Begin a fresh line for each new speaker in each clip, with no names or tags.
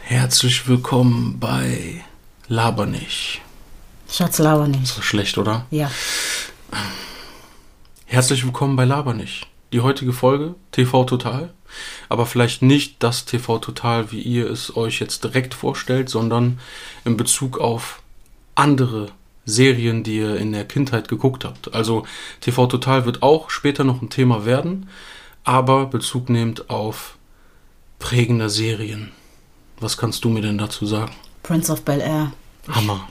Herzlich willkommen bei Laber nicht.
Schatz, laber nicht.
Ist das schlecht, oder?
Ja.
Herzlich willkommen bei Laber nicht. Die heutige Folge TV Total, aber vielleicht nicht das TV Total, wie ihr es euch jetzt direkt vorstellt, sondern in Bezug auf andere Serien, die ihr in der Kindheit geguckt habt. Also TV Total wird auch später noch ein Thema werden, aber Bezug nehmend auf prägende Serien. Was kannst du mir denn dazu sagen?
Prince of Bel Air.
Hammer.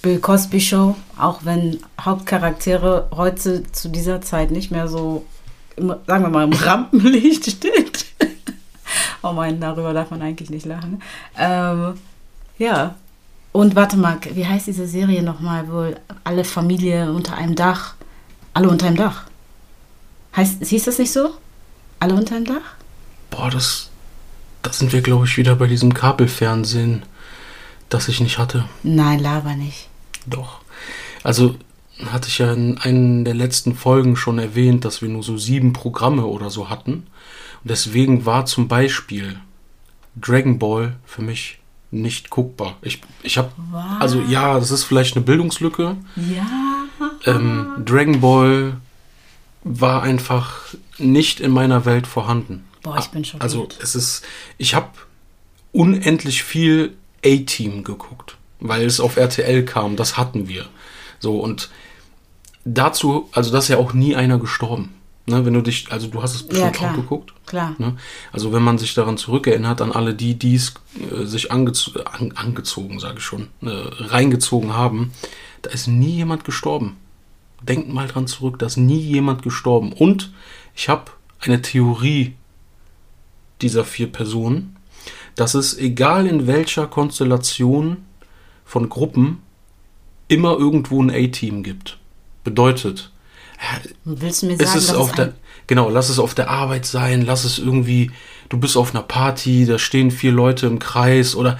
Bill Cosby Show, auch wenn Hauptcharaktere heute zu dieser Zeit nicht mehr so, im, sagen wir mal, im Rampenlicht steht. oh mein, darüber darf man eigentlich nicht lachen. Ähm, ja. Und warte mal, wie heißt diese Serie nochmal? Wohl alle Familie unter einem Dach. Alle unter einem Dach. Heißt, hieß das nicht so? Alle unter einem Dach?
Boah, das, da sind wir, glaube ich, wieder bei diesem Kabelfernsehen, das ich nicht hatte.
Nein, laber nicht.
Doch. Also hatte ich ja in einer der letzten Folgen schon erwähnt, dass wir nur so sieben Programme oder so hatten. Und deswegen war zum Beispiel Dragon Ball für mich nicht guckbar. Ich, ich habe, also ja, das ist vielleicht eine Bildungslücke.
Ja.
Ähm, Dragon Ball war einfach nicht in meiner Welt vorhanden.
Boah, ich bin schon.
Also es ist, ich habe unendlich viel A-Team geguckt, weil es auf RTL kam. Das hatten wir. So und dazu, also da ist ja auch nie einer gestorben. Ne, wenn du dich, also du hast es bestimmt
klar.
auch geguckt.
Klar.
Ne? Also wenn man sich daran zurückerinnert, an alle die, die es äh, sich angez an, angezogen, sage ich schon, äh, reingezogen haben, da ist nie jemand gestorben. Denkt mal dran zurück, da ist nie jemand gestorben. Und ich habe eine Theorie dieser vier Personen, dass es egal in welcher Konstellation von Gruppen immer irgendwo ein A-Team gibt. Bedeutet,
Willst du mir
es
sagen,
ist
dass
auf
es
der, genau, lass es auf der Arbeit sein, lass es irgendwie, du bist auf einer Party, da stehen vier Leute im Kreis oder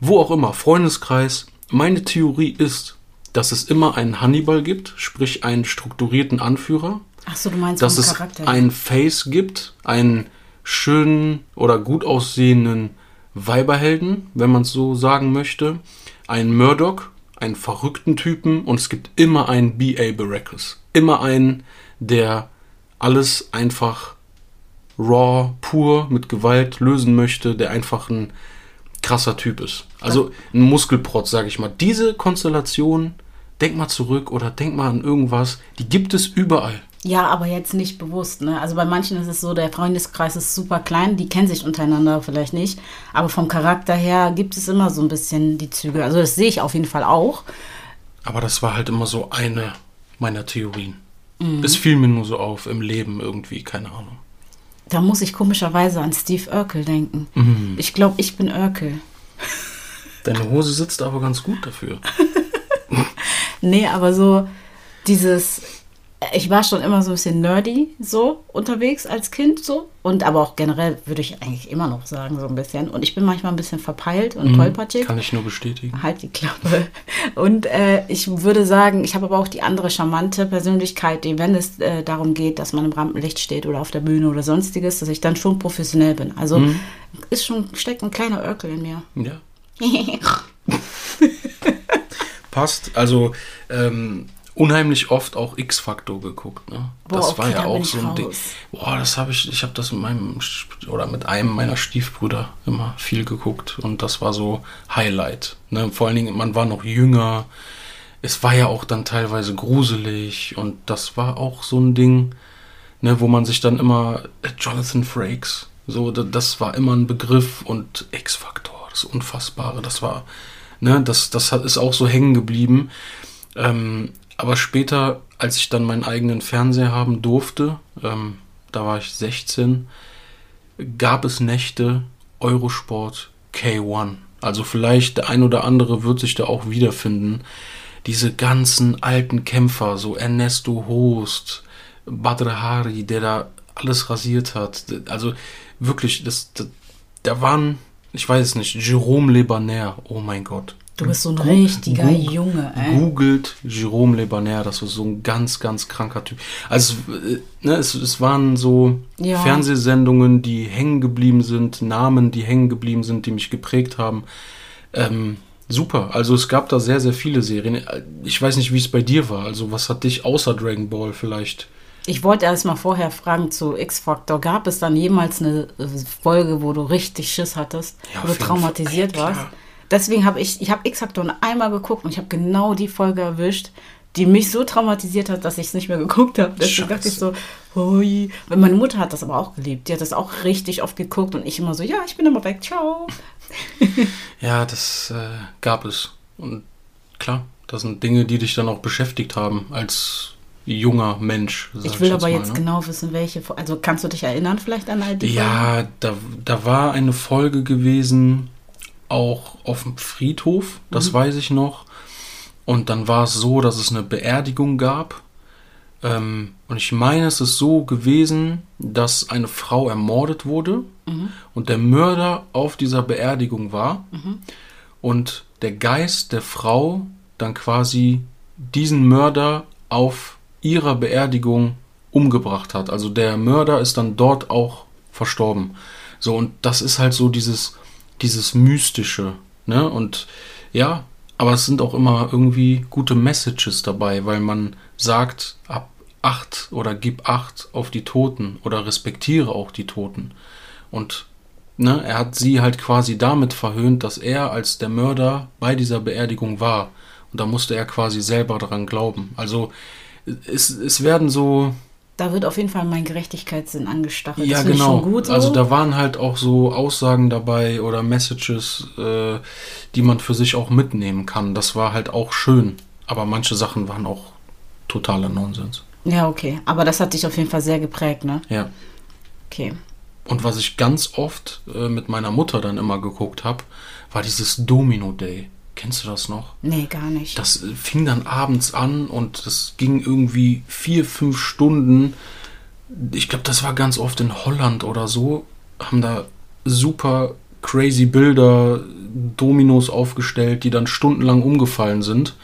wo auch immer, Freundeskreis. Meine Theorie ist, dass es immer einen Hannibal gibt, sprich einen strukturierten Anführer,
Ach so, du meinst
dass es
Charakter.
einen Face gibt, einen schönen oder gut aussehenden Weiberhelden, wenn man es so sagen möchte, einen Murdoch, einen verrückten Typen und es gibt immer einen B.A. Baracus. Immer einen, der alles einfach raw, pur, mit Gewalt lösen möchte, der einfach ein krasser Typ ist. Also ein Muskelprotz, sage ich mal. Diese Konstellation, denk mal zurück oder denk mal an irgendwas, die gibt es überall.
Ja, aber jetzt nicht bewusst. Ne? Also bei manchen ist es so, der Freundeskreis ist super klein, die kennen sich untereinander vielleicht nicht. Aber vom Charakter her gibt es immer so ein bisschen die Züge. Also das sehe ich auf jeden Fall auch.
Aber das war halt immer so eine meiner Theorien. Es fiel mir nur so auf im Leben irgendwie, keine Ahnung.
Da muss ich komischerweise an Steve Urkel denken.
Mhm.
Ich glaube, ich bin Urkel.
Deine Hose sitzt aber ganz gut dafür.
Nee, aber so dieses, ich war schon immer so ein bisschen nerdy so unterwegs als Kind so und aber auch generell würde ich eigentlich immer noch sagen so ein bisschen und ich bin manchmal ein bisschen verpeilt und tollpatschig.
Kann ich nur bestätigen.
Halt die Klappe. Und äh, ich würde sagen, ich habe aber auch die andere charmante Persönlichkeit, die, wenn es äh, darum geht, dass man im Rampenlicht steht oder auf der Bühne oder sonstiges, dass ich dann schon professionell bin. Also ist schon, steckt ein kleiner Örkel in mir.
Ja. Passt. Also ähm, unheimlich oft auch X-Faktor geguckt. Ne?
Boah,
das
okay,
war ja auch so ein Ding. Boah, das habe ich, ich habe das mit meinem oder mit einem meiner Stiefbrüder immer viel geguckt und das war so Highlight. Ne? Vor allen Dingen, man war noch jünger. Es war ja auch dann teilweise gruselig und das war auch so ein Ding, ne, wo man sich dann immer äh, Jonathan Frakes, so da- das war immer ein Begriff und X-Faktor, das Unfassbare, das war Ne, das, das hat, ist auch so hängen geblieben. Ähm, aber später, als ich dann meinen eigenen Fernseher haben durfte, ähm, da war ich 16, gab es Nächte Eurosport K1. Also vielleicht der ein oder andere wird sich da auch wiederfinden. Diese ganzen alten Kämpfer, so Ernesto Host, Badr Hari, der da alles rasiert hat. Also wirklich, das, das da waren, ich weiß es nicht, Jérôme Lebaner, oh mein Gott.
Du bist so ein
Gu-
richtiger
Gu-
Junge, ey.
Googelt Jérôme Lebaner, das war so ein ganz, ganz kranker Typ. Also, äh, ne, es, es waren so
Ja.
Fernsehsendungen, die hängen geblieben sind, Namen, die hängen geblieben sind, die mich geprägt haben. Ähm, super. Also, es gab da sehr, sehr viele Serien. Ich weiß nicht, wie es bei dir war. Also, was hat dich außer Dragon Ball vielleicht?
Ich wollte erst mal vorher fragen zu X-Factor. Gab es dann jemals eine Folge, wo du richtig Schiss hattest,
Ja,
wo du traumatisiert warst?
klar.
Deswegen habe ich, ich habe X-Factor nur einmal geguckt und ich habe genau die Folge erwischt, die mich so traumatisiert hat, dass ich es nicht mehr geguckt habe. Deswegen dachte ich so, hui. Weil Meine Mutter hat das aber auch geliebt. Die hat das auch richtig oft geguckt und ich immer so, ja, ich bin immer weg, ciao.
Ja, das äh, gab es. Und klar, das sind Dinge, die dich dann auch beschäftigt haben als junger Mensch.
Ich will aber
mal,
jetzt
ne?
genau wissen, welche. Also kannst du dich erinnern vielleicht an all die Folgen?
Ja, da, da war eine Folge gewesen, auch auf dem Friedhof, das
Mhm.
weiß ich noch. Und dann war es so, dass es eine Beerdigung gab. Ähm, und ich meine, es ist so gewesen, dass eine Frau ermordet wurde
Mhm.
und der Mörder auf dieser Beerdigung war. Und der Geist der Frau dann quasi diesen Mörder auf ihrer Beerdigung umgebracht hat. Also der Mörder ist dann dort auch verstorben. So, und das ist halt so dieses, dieses Mystische, ne? Und ja, aber es sind auch immer irgendwie gute Messages dabei, weil man sagt, ab acht oder gib acht auf die Toten oder respektiere auch die Toten. Und ne, er hat sie halt quasi damit verhöhnt, dass er als der Mörder bei dieser Beerdigung war. Und da musste er quasi selber daran glauben. Also es, es werden so,
Da wird auf jeden Fall mein Gerechtigkeitssinn angestachelt.
ja genau,
gut so.
also da waren halt auch so Aussagen dabei oder Messages, äh, die man für sich auch mitnehmen kann. Das war halt auch schön. Aber manche Sachen waren auch totaler Nonsens.
ja, okay. Aber das hat dich auf jeden Fall sehr geprägt, ne?
Ja.
Okay.
Und was ich ganz oft äh, mit meiner Mutter dann immer geguckt habe, war dieses Domino Day. Kennst du das noch?
Nee, gar nicht.
Das äh, fing dann abends an und das ging irgendwie vier, fünf Stunden. Ich glaube, das war ganz oft in Holland oder so. Haben da super crazy Bilder, Dominos aufgestellt, die dann stundenlang umgefallen sind.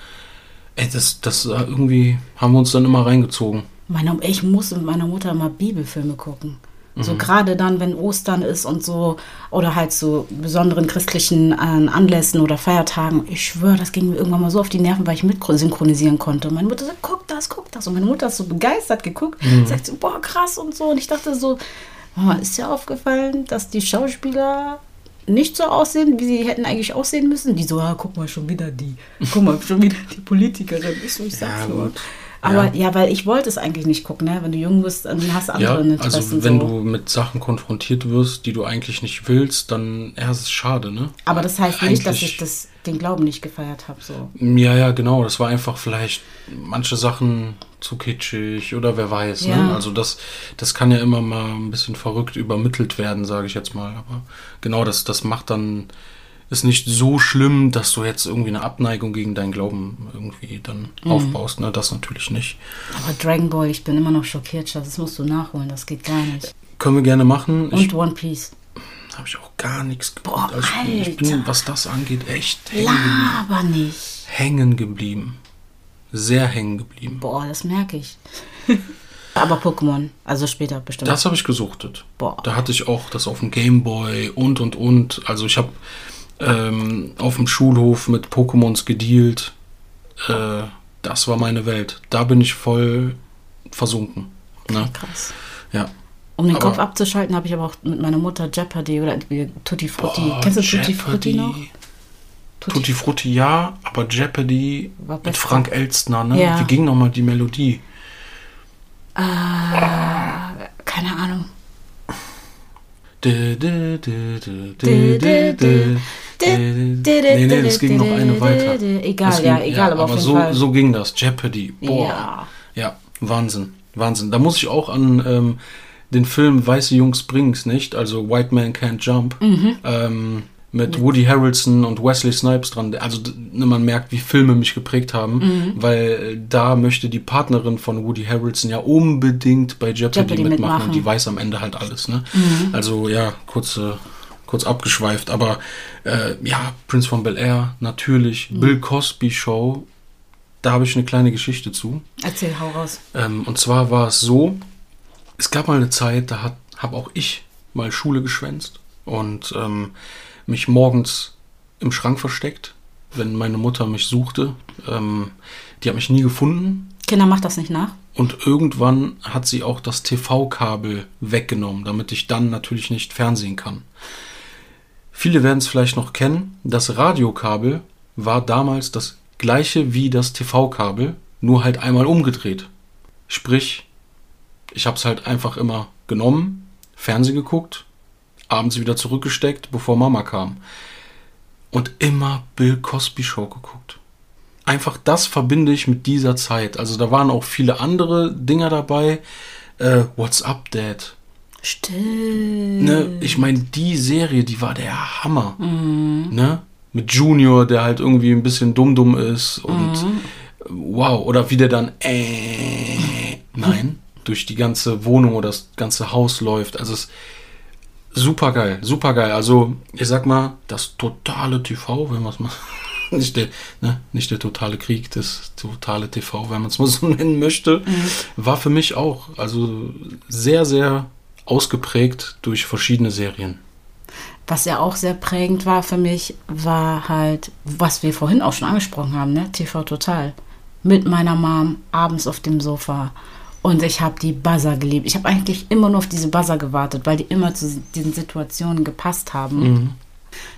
Ey, das, das irgendwie haben wir uns dann immer reingezogen.
Meine, ich muss mit meiner Mutter mal Bibelfilme gucken. So
Mhm.
gerade dann, wenn Ostern ist und so, oder halt so besonderen christlichen äh, Anlässen oder Feiertagen. Ich schwöre, das ging mir irgendwann mal so auf die Nerven, weil ich mit synchronisieren konnte. Und meine Mutter sagt, guck das, guck das. Und meine Mutter ist so begeistert geguckt,
Mhm.
sagt so, boah, krass und so. Und ich dachte so, Mama, ist dir aufgefallen, dass die Schauspieler nicht so aussehen, wie sie hätten eigentlich aussehen müssen? Die so, ah, guck mal, schon wieder die. Guck mal, schon wieder die Politikerin. Ich so, ich sag's
Ja,
nur.
gut.
Aber
Ja.
ja. weil ich wollte es eigentlich nicht gucken, ne? Wenn du jung bist, dann hast du andere
Ja,
Interessen.
also wenn
so.
du mit Sachen konfrontiert wirst, die du eigentlich nicht willst, dann ja, es ist schade, ne?
Aber das heißt nicht, dass
Eigentlich-
ich das, den Glauben nicht gefeiert habe. So.
Ja, ja, genau. Das war einfach vielleicht manche Sachen zu kitschig oder wer weiß. Ne?
Ja.
Also das, das kann ja immer mal ein bisschen verrückt übermittelt werden, sage ich jetzt mal. Aber genau, das, das macht dann ist nicht so schlimm, dass du jetzt irgendwie eine Abneigung gegen deinen Glauben irgendwie dann
Mhm.
aufbaust. Ne? Das natürlich nicht.
Aber Dragon Ball, ich bin immer noch schockiert, Schatz. Das musst du nachholen, das geht gar nicht.
Können wir gerne machen. Ich
Und One Piece.
habe ich auch gar nichts.
Boah,
Also ich, bin, ich was das angeht, echt hängen geblieben.
Laber nicht.
hängen geblieben. Sehr hängen geblieben.
Boah, das merke ich. Aber Pokémon, also später bestimmt.
Das habe ich gesuchtet.
Boah.
Da hatte ich auch das auf dem Gameboy und und und. Also ich habe ähm, auf dem Schulhof mit Pokémons gedealt. Äh, das war meine Welt. Da bin ich voll versunken. Ne?
Krass.
Ja.
Um den
Aber-
Kopf abzuschalten, habe ich aber auch mit meiner Mutter Jeopardy oder wie Tutti Frutti.
Boah,
Kennst du Tutti Frutti
Jeopardy.
noch?
Tutti Frutti ja, aber Jeopardy mit. Frank Elstner, ne?
Ja.
Wie ging nochmal die Melodie?
Keine Ahnung.
Dü, dü, dü, dü, dü, dü, dü. Nee, nee, das ging noch eine weiter.
Egal,
Das
ja,
ging-
egal, aber auf jeden
so,
Fall.
so ging das. Jeopardy. Boah.
Ja.
Ja, Wahnsinn. Wahnsinn. Da muss ich auch an ähm, den Film Weiße Jungs bringen's nicht, also White Man Can't Jump,
Mhm.
ähm, mit Woody Harrelson und Wesley Snipes dran. Also ne, man merkt, wie Filme mich geprägt haben,
Mhm.
weil äh, da möchte die Partnerin von Woody Harrelson ja unbedingt bei Jeopardy,
Jeopardy
mitmachen,
mitmachen. Mhm.
und die weiß am Ende halt alles. Ne? Also ja, kurze kurz abgeschweift, aber äh, ja, Prince von Bel Air, natürlich,
Mhm.
Bill Cosby Show, da habe ich eine kleine Geschichte zu.
Erzähl, hau raus.
Ähm, und zwar war es so, es gab mal eine Zeit, da habe auch ich mal Schule geschwänzt und ähm, mich morgens im Schrank versteckt, wenn meine Mutter mich suchte. Ähm, die hat mich nie gefunden
Kinder, macht das nicht nach.
und irgendwann hat sie auch das TV-Kabel weggenommen, damit ich dann natürlich nicht fernsehen kann. Viele werden es vielleicht noch kennen, das Radiokabel war damals das gleiche wie das TV-Kabel, nur halt einmal umgedreht. Sprich, ich habe es halt einfach immer genommen, Fernsehen geguckt, abends wieder zurückgesteckt, bevor Mama kam. Und immer Bill Cosby Show geguckt. Einfach das verbinde ich mit dieser Zeit. Also da waren auch viele andere Dinger dabei. Äh, What's Up, Dad?
Still.
Ne? Ich meine, die Serie, die war der Hammer.
Mhm.
Ne? Mit Junior, der halt irgendwie ein bisschen dumm-dumm ist und
Mhm.
wow, oder wie der dann äh, nein, durch die ganze Wohnung oder das ganze Haus läuft. Also es ist super geil, super geil. Also ich sag mal, das totale TV, wenn man es mal nicht der, ne, nicht der totale Krieg, das totale TV, wenn man es mal so nennen möchte, war für mich auch also sehr, sehr ausgeprägt durch verschiedene Serien.
Was ja auch sehr prägend war für mich, war halt, was wir vorhin auch schon angesprochen haben, ne? TV Total. Mit meiner Mom abends auf dem Sofa. Und ich habe die Buzzer geliebt. Ich habe eigentlich immer nur auf diese Buzzer gewartet, weil die immer zu diesen Situationen gepasst haben.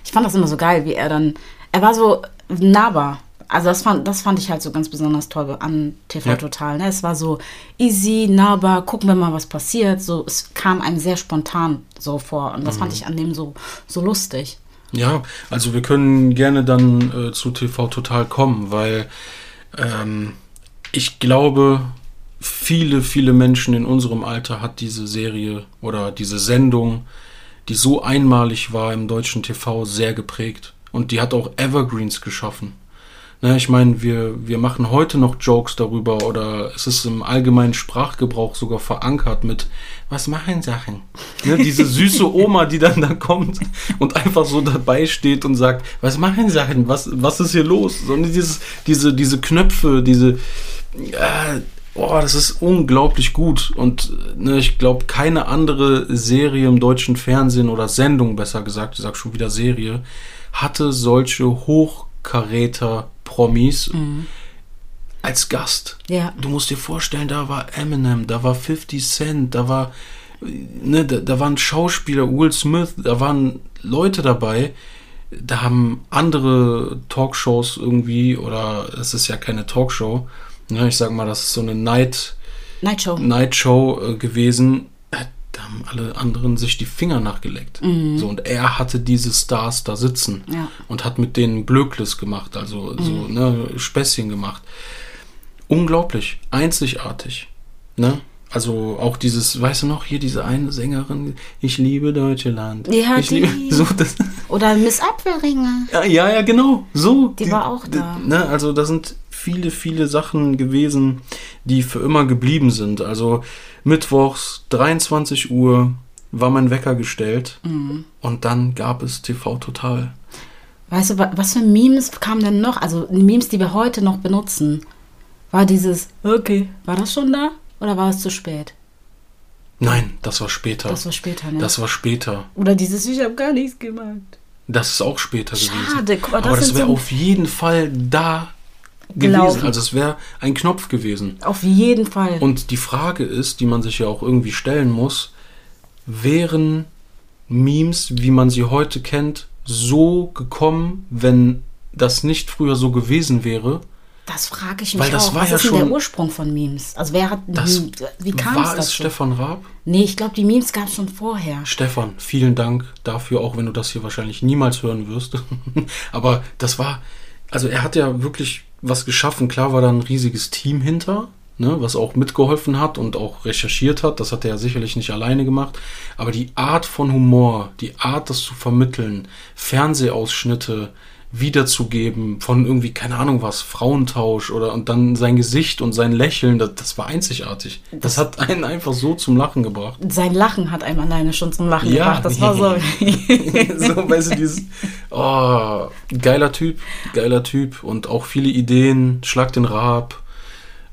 Ich fand das immer so geil, wie er dann. Er war so nahbar. Also das fand, das fand ich halt so ganz besonders toll an TV
Ja.
Total. Ne? Es war so easy, nahbar, gucken wir mal, was passiert. So, es kam einem sehr spontan so vor. Und das fand ich an dem so, so lustig.
Ja, also wir können gerne dann äh, zu TV Total kommen, weil ähm, ich glaube, viele, viele Menschen in unserem Alter hat diese Serie oder diese Sendung, die so einmalig war im deutschen TV, sehr geprägt. Und die hat auch Evergreens geschaffen. Ne, ich meine, wir, wir machen heute noch Jokes darüber oder es ist im allgemeinen Sprachgebrauch sogar verankert mit Was machen Sachen? Ne, diese süße Oma, die dann da kommt und einfach so dabei steht und sagt, was machen Sachen? Was, was ist hier los? So, dieses, diese, diese Knöpfe, diese äh, Oh, das ist unglaublich gut. Und ne, ich glaube, keine andere Serie im deutschen Fernsehen oder Sendung, besser gesagt, ich sag schon wieder Serie, hatte solche Hochkaräter-Promis als Gast.
Ja.
Du musst dir vorstellen, da war Eminem, da war 50 Cent, da war, ne, da, da waren Schauspieler, Will Smith, da waren Leute dabei, da haben andere Talkshows irgendwie, oder es ist ja keine Talkshow, ne, ich sag mal, das ist so eine Night,
Nightshow.
Nightshow äh, gewesen. Da haben alle anderen sich die Finger nachgeleckt. So, und er hatte diese Stars da sitzen
Ja.
und hat mit denen Blökles gemacht, also so ne, Späßchen gemacht. Unglaublich, einzigartig. Ne? Also auch dieses, weißt du noch, hier diese eine Sängerin, ich liebe Deutschland.
Ja,
ich liebe,
die.
so, das,
Oder Miss Apfelringe.
ja, ja, ja, genau, so.
Die war auch da.
Ne, also da sind viele, viele Sachen gewesen, die für immer geblieben sind. Also mittwochs, 23 Uhr, war mein Wecker gestellt
Mhm.
und dann gab es TV Total.
Weißt du, wa- was für Memes kamen denn noch? Also Memes, die wir heute noch benutzen. War dieses, okay, war das schon da? Oder war es zu spät?
Nein, das war später.
Das war später, ne?
Das war später.
Oder dieses, ich habe gar nichts gemacht.
Das ist auch später gewesen.
Schade, guck mal, das
Aber das wäre
so-
auf jeden Fall da
Gelaufen.
gewesen. Also es wäre ein Knopf gewesen.
Auf jeden Fall.
Und die Frage ist, die man sich ja auch irgendwie stellen muss, wären Memes, wie man sie heute kennt, so gekommen, wenn das nicht früher so gewesen wäre?
Das frage ich mich
Weil das
auch.
war
Was
ja
ist
schon-
der Ursprung von Memes? Also wer hat
Das
wie kam
war
es
es
dazu?
Stefan Raab?
Nee, ich glaube, die Memes gab es schon vorher.
Stefan, vielen Dank dafür, auch wenn du das hier wahrscheinlich niemals hören wirst. Aber das war, also er hat ja wirklich was geschaffen. Klar war da ein riesiges Team hinter, ne, was auch mitgeholfen hat und auch recherchiert hat. Das hat er ja sicherlich nicht alleine gemacht. Aber die Art von Humor, die Art, das zu vermitteln, Fernsehausschnitte wiederzugeben von irgendwie, keine Ahnung was, Frauentausch oder und dann sein Gesicht und sein Lächeln, das, das war einzigartig. Das hat einen einfach so zum Lachen gebracht.
Sein Lachen hat einem alleine schon zum Lachen
Ja.
gebracht. Das war so.
so, weißt du, dieses, oh, geiler Typ, geiler Typ und auch viele Ideen, Schlag den Rab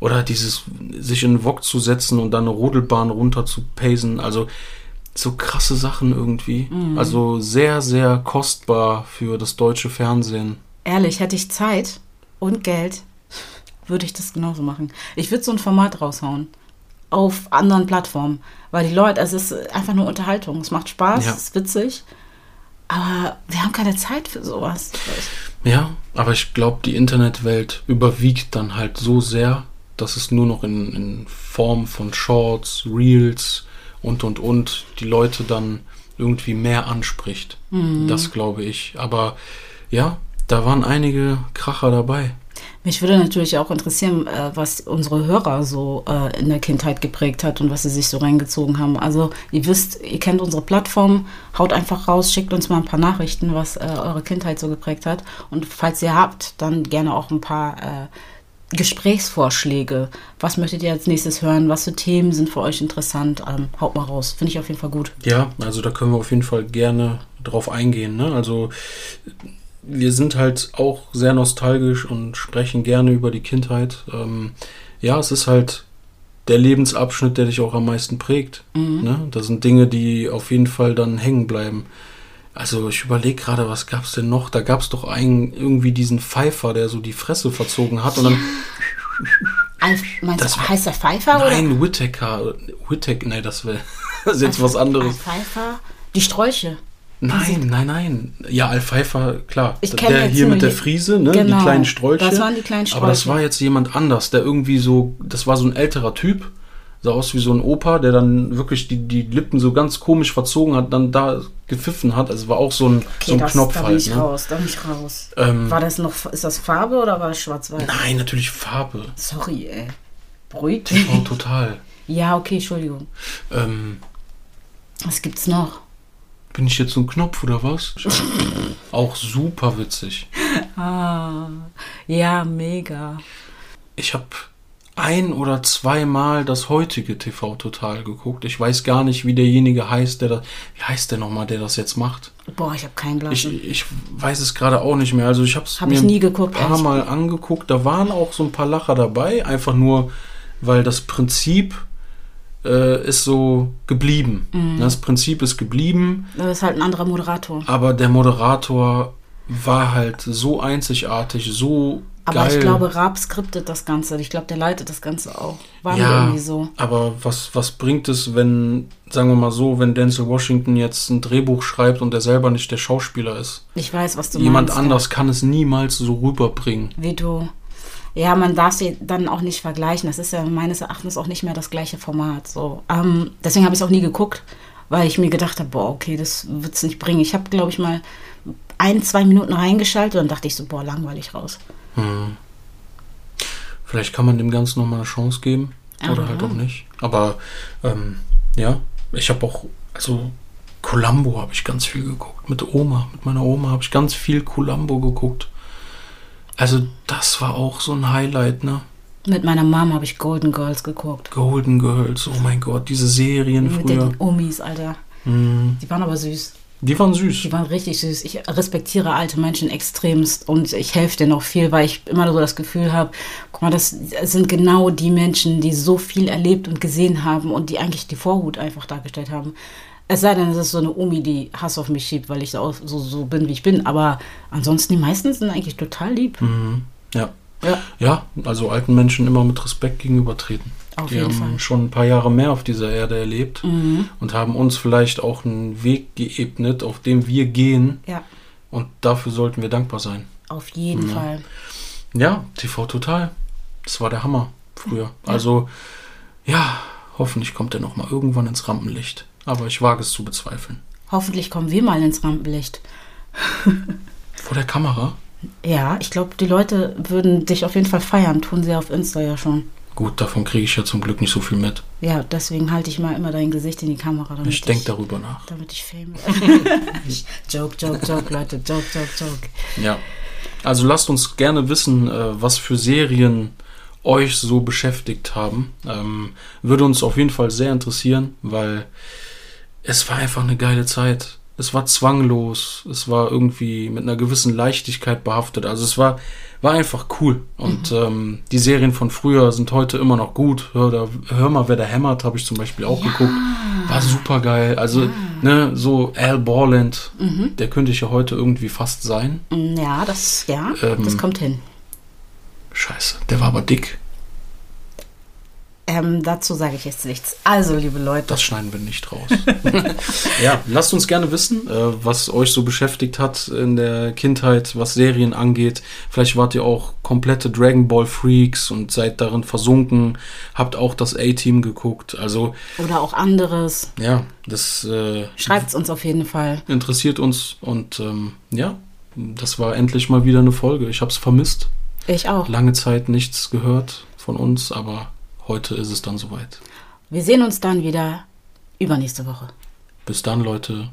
oder dieses, sich in den Wok zu setzen und dann eine Rodelbahn runter zu pacen, also so krasse Sachen irgendwie. Also sehr, sehr kostbar für das deutsche Fernsehen.
Ehrlich, hätte ich Zeit und Geld, würde ich das genauso machen. Ich würde so ein Format raushauen. Auf anderen Plattformen. Weil die Leute, also es ist einfach nur Unterhaltung. Es macht Spaß,
Ja.
es ist witzig. Aber wir haben keine Zeit für sowas.
Ja, aber ich glaube, die Internetwelt überwiegt dann halt so sehr, dass es nur noch in, in Form von Shorts, Reels und und und die Leute dann irgendwie mehr anspricht. Das glaube ich. Aber ja, da waren einige Kracher dabei.
Mich würde natürlich auch interessieren, äh, was unsere Hörer so äh, in der Kindheit geprägt hat und was sie sich so reingezogen haben. Also ihr wisst, ihr kennt unsere Plattform, haut einfach raus, schickt uns mal ein paar Nachrichten, was äh, eure Kindheit so geprägt hat. Und falls ihr habt, dann gerne auch ein paar Gesprächsvorschläge. Was möchtet ihr als nächstes hören? Was für Themen sind für euch interessant? Ähm, haut mal raus. Finde ich auf jeden Fall gut.
Ja, also da können wir auf jeden Fall gerne drauf eingehen. Ne? Also wir sind halt auch sehr nostalgisch und sprechen gerne über die Kindheit. Ähm, ja, es ist halt der Lebensabschnitt, der dich auch am meisten prägt. Ne? Das sind Dinge, die auf jeden Fall dann hängen bleiben. Also ich überlege gerade, was gab es denn noch? Da gab es doch einen, irgendwie diesen Pfeifer, der so die Fresse verzogen hat und dann
Alf, meinst
Das
du, heißt der Pfeiffer
Nein, Whittaker. Whittaker, nee, das wäre jetzt was
oder?
anderes.
Alf Pfeiffer? Die Sträuche.
Nein, nein, nein. Ja, Al Pfeiffer, klar.
Ich kenn
der hier mit der Friese, ne?
Genau,
Die kleinen Sträuche.
das waren die kleinen
Aber das
Sträuche.
war jetzt jemand anders, der irgendwie so, das war so ein älterer Typ, sah aus wie so ein Opa, der dann wirklich die, die Lippen so ganz komisch verzogen hat, dann da gepfiffen hat. Also es war auch so ein, so ein
das,
Knopf
da bin
halt.
ich
Ne?
raus, da bin ich raus.
Ähm,
War das noch, ist das Farbe oder war das schwarz-weiß?
nein, natürlich Farbe.
Sorry, ey. Beruhigt
Oh,
mich.
total.
Ja, okay, Entschuldigung.
Ähm,
Was gibt's noch?
bin ich jetzt so ein Knopf oder was? auch super witzig.
Ah, ja, mega.
Ich habe ein oder zweimal das heutige TV Total geguckt. Ich weiß gar nicht, wie derjenige heißt, der das. Wie heißt der nochmal, der das jetzt macht?
Boah, ich habe keinen
Ich,
Blasen.
ich weiß es gerade auch nicht mehr. Also ich habe es
Hab
mir
ich nie geguckt,
ein paar. Mal angeguckt. Da waren auch so ein paar Lacher dabei. Einfach nur, weil das Prinzip äh, ist so geblieben.
Mhm.
Das Prinzip ist geblieben.
Das ist halt ein anderer Moderator.
Aber der Moderator war halt so einzigartig, so
Aber
geil.
ich glaube, Raab skriptet das Ganze. Ich glaube, der leitet das Ganze auch. War
ja,
irgendwie so.
aber was, was bringt es, wenn, sagen wir mal so, wenn Denzel Washington jetzt ein Drehbuch schreibt und er selber nicht der Schauspieler ist?
Ich weiß, was du
Jemand
meinst.
anders kann es niemals so rüberbringen.
Wie du. Ja, man darf sie dann auch nicht vergleichen. Das ist ja meines Erachtens auch nicht mehr das gleiche Format. So. Ähm, deswegen habe ich es auch nie geguckt, weil ich mir gedacht habe, boah, okay, das wird es nicht bringen. Ich habe, glaube ich, mal ein, zwei Minuten reingeschaltet und dann dachte ich so, boah, langweilig raus.
Vielleicht kann man dem Ganzen nochmal eine Chance geben. Oder
Aha.
halt auch nicht. Aber ähm, ja, ich habe auch, also Columbo habe ich ganz viel geguckt. Mit Oma, mit meiner Oma habe ich ganz viel Columbo geguckt. Also das war auch so ein Highlight, ne?
Mit meiner Mom habe ich Golden Girls geguckt.
Golden Girls, oh mein Gott, diese Serien
Mit
früher.
den Omis, Alter.
Mhm.
Die waren aber süß.
Die waren süß.
Die waren richtig süß. Ich respektiere alte Menschen extremst und ich helfe denen auch viel, weil ich immer so das Gefühl habe, guck mal, das sind genau die Menschen, die so viel erlebt und gesehen haben und die eigentlich die Vorhut einfach dargestellt haben. Es sei denn, es ist so eine Omi, die Hass auf mich schiebt, weil ich so, so, bin, wie ich bin. Aber ansonsten, die meisten sind eigentlich total lieb.
Ja.
Ja.
Ja, also alten Menschen immer mit Respekt gegenübertreten.
Auf
die
jeden
haben
Fall. Mhm.
schon ein paar Jahre mehr auf dieser Erde erlebt und haben uns vielleicht auch einen Weg geebnet, auf dem wir gehen.
Ja,
Und dafür sollten wir dankbar sein.
auf jeden Fall.
Ja, TV Total. Das war der Hammer früher. Also, ja, hoffentlich kommt er noch mal irgendwann ins Rampenlicht. Aber ich wage es zu bezweifeln.
Hoffentlich kommen wir mal ins Rampenlicht.
Vor der Kamera?
Ja, ich glaube, die Leute würden dich auf jeden Fall feiern. Tun sie auf Insta ja schon.
Gut, davon kriege ich ja zum Glück nicht so viel mit.
Ja, deswegen halte ich mal immer dein Gesicht in die Kamera.
Ich denke darüber nach.
Damit ich fame joke, joke, joke, Leute. Joke, joke, joke.
Ja. Also lasst uns gerne wissen, äh, was für Serien euch so beschäftigt haben. Ähm, würde uns auf jeden Fall sehr interessieren, weil es war einfach eine geile Zeit. Es war zwanglos, es war irgendwie mit einer gewissen Leichtigkeit behaftet. Also es war, war einfach cool. Und ähm, die Serien von früher sind heute immer noch gut. Hör, da, hör mal, wer da hämmert, habe ich zum Beispiel auch geguckt. War super geil. Also, ne, so Al Borland, der könnte ich ja heute irgendwie fast sein.
Mm, Ja, das, ja,
Ähm,
das kommt hin.
Scheiße, der war aber dick.
Ähm, dazu sage ich jetzt nichts. Also, liebe Leute,
Das schneiden wir nicht raus. ja, lasst uns gerne wissen, äh, was euch so beschäftigt hat in der Kindheit, was Serien angeht. Vielleicht wart ihr auch komplette Dragon Ball Freaks und seid darin versunken, habt auch das A-Team geguckt. Also,
oder auch anderes.
ja, das äh,
Schreibt es uns auf jeden Fall.
interessiert uns und ähm, ja, das war endlich mal wieder eine Folge. Ich habe es vermisst.
Ich auch.
Lange Zeit nichts gehört von uns, aber heute ist es dann soweit.
Wir sehen uns dann wieder übernächste Woche.
Bis dann, Leute.